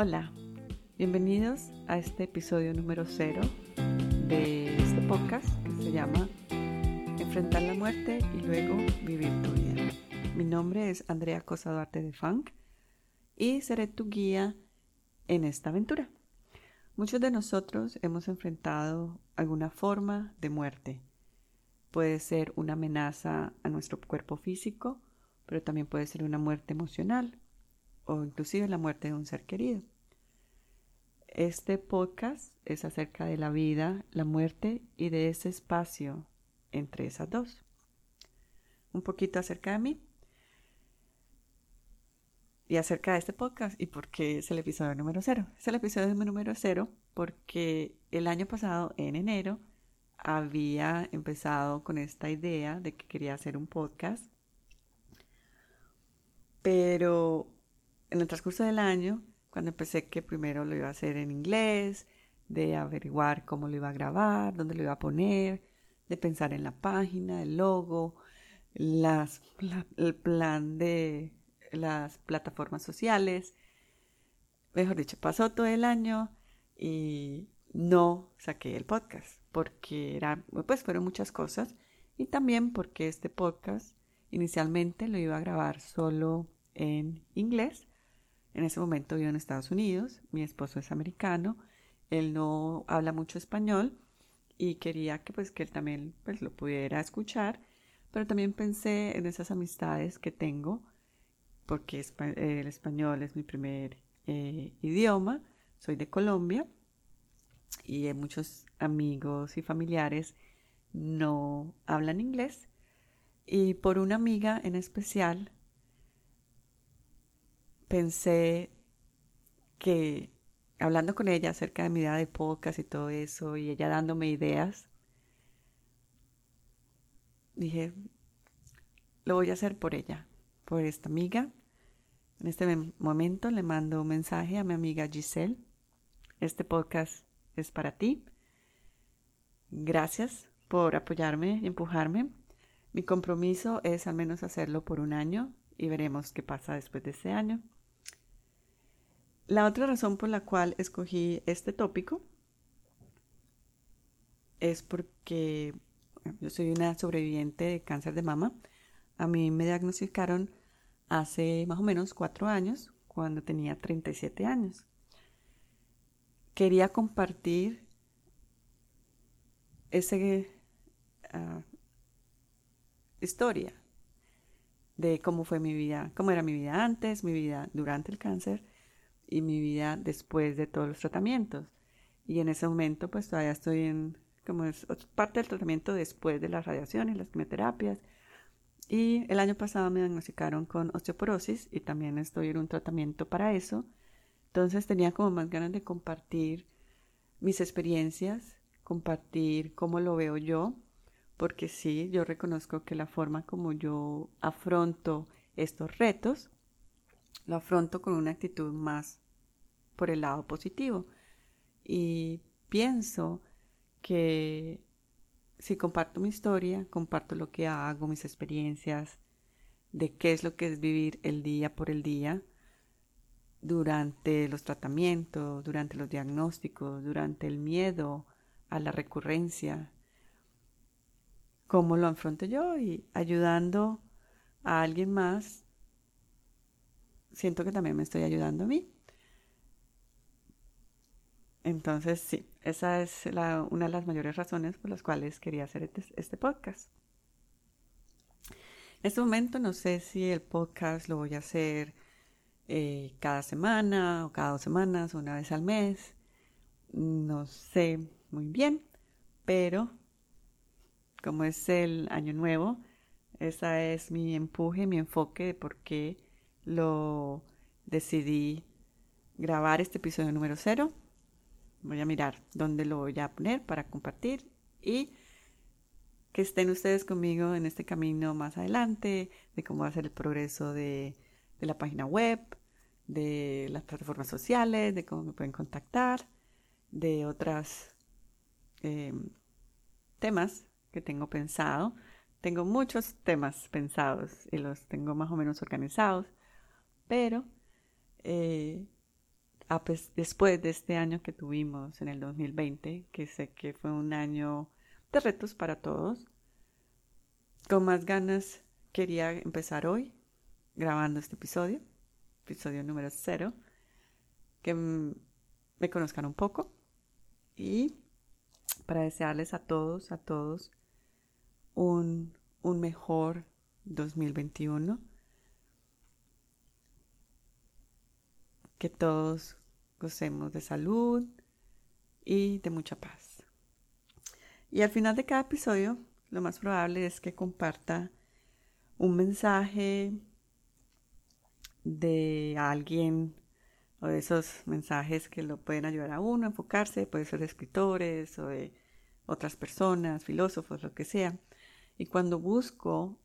Hola, bienvenidos a este episodio número cero de este podcast que se llama Enfrentar la muerte y luego vivir tu vida. Mi nombre es Andrea Cosa Duarte de Funk y seré tu guía en esta aventura. Muchos de nosotros hemos enfrentado alguna forma de muerte. Puede ser una amenaza a nuestro cuerpo físico, pero también puede ser una muerte emocional o inclusive la muerte de un ser querido. Este podcast es acerca de la vida, la muerte y de ese espacio entre esas dos. Un poquito acerca de mí y acerca de este podcast y por qué es el episodio número cero. Es el episodio número cero porque el año pasado, en enero, había empezado con esta idea de que quería hacer un podcast, pero en el transcurso del año, cuando empecé que primero lo iba a hacer en inglés, de averiguar cómo lo iba a grabar, dónde lo iba a poner, de pensar en la página, el logo, las, el plan de las plataformas sociales. Mejor dicho, pasó todo el año y no saqué el podcast porque era, pues fueron muchas cosas y también porque este podcast inicialmente lo iba a grabar solo en inglés en ese momento vivo en Estados Unidos, mi esposo es americano, él no habla mucho español y quería que pues que él también pues lo pudiera escuchar, pero también pensé en esas amistades que tengo porque el español es mi primer eh, idioma, soy de Colombia y muchos amigos y familiares no hablan inglés y por una amiga en especial pensé que hablando con ella acerca de mi idea de podcast y todo eso, y ella dándome ideas, dije, lo voy a hacer por ella, por esta amiga. En este momento le mando un mensaje a mi amiga Giselle. Este podcast es para ti. Gracias por apoyarme y empujarme. Mi compromiso es al menos hacerlo por un año y veremos qué pasa después de ese año. La otra razón por la cual escogí este tópico es porque yo soy una sobreviviente de cáncer de mama. A mí me diagnosticaron hace más o menos cuatro años, cuando tenía 37 años. Quería compartir esa ah, historia de cómo fue mi vida, cómo era mi vida antes, mi vida durante el cáncer y mi vida después de todos los tratamientos. Y en ese momento pues todavía estoy en, como es parte del tratamiento después de las radiaciones, las quimioterapias. Y el año pasado me diagnosticaron con osteoporosis y también estoy en un tratamiento para eso. Entonces tenía como más ganas de compartir mis experiencias, compartir cómo lo veo yo, porque sí, yo reconozco que la forma como yo afronto estos retos lo afronto con una actitud más por el lado positivo. Y pienso que si comparto mi historia, comparto lo que hago, mis experiencias, de qué es lo que es vivir el día por el día, durante los tratamientos, durante los diagnósticos, durante el miedo a la recurrencia, cómo lo afronto yo y ayudando a alguien más siento que también me estoy ayudando a mí. Entonces, sí, esa es una de las mayores razones por las cuales quería hacer este, este, podcast. En este momento no sé si el podcast lo voy a hacer eh, cada semana o cada dos semanas o una vez al mes. No sé muy bien, pero como es el año nuevo, esa es mi empuje, mi enfoque de por qué lo decidí grabar este episodio número cero. Voy a mirar dónde lo voy a poner para compartir y que estén ustedes conmigo en este camino más adelante, de cómo va a ser el progreso de, la página web, de las plataformas sociales, de cómo me pueden contactar, de otros em, temas que tengo pensado. Tengo muchos temas pensados y los tengo más o menos organizados pero eh, después de este año que tuvimos en el 2020, que sé que fue un año de retos para todos, con más ganas quería empezar hoy grabando este episodio, episodio número cero, que me conozcan un poco y para desearles a todos, a todos, un, un mejor 2021. Que todos gocemos de salud y de mucha paz. Y al final de cada episodio, lo más probable es que comparta un mensaje de alguien o de esos mensajes que lo pueden ayudar a uno a enfocarse, puede ser de escritores o de otras personas, filósofos, lo que sea. Y cuando busco,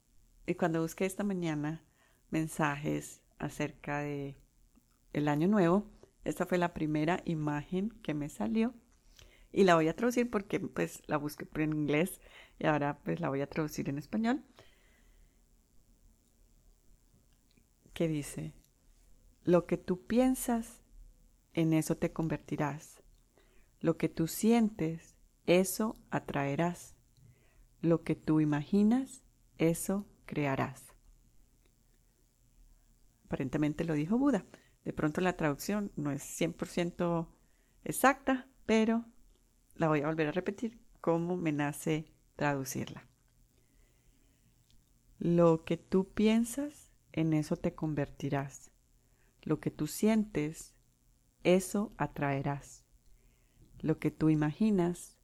y cuando busqué esta mañana mensajes acerca de el año nuevo, esta fue la primera imagen que me salió y la voy a traducir porque pues la busqué en inglés y ahora pues la voy a traducir en español. Que dice, lo que tú piensas, en eso te convertirás. Lo que tú sientes, eso atraerás. Lo que tú imaginas, eso crearás. Aparentemente lo dijo Buda. De pronto la traducción no es 100% exacta, pero la voy a volver a repetir cómo me nace traducirla. Lo que tú piensas, en eso te convertirás. Lo que tú sientes, eso atraerás. Lo que tú imaginas,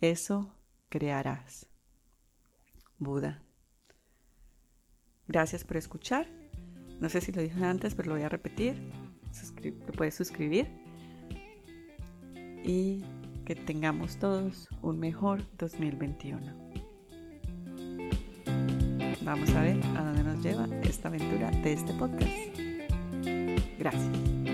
eso crearás. Buda. Gracias por escuchar. No sé si lo dije antes, pero lo voy a repetir. puedes suscribir. Y que tengamos todos un mejor 2021. Vamos a ver a dónde nos lleva esta aventura de este podcast. Gracias.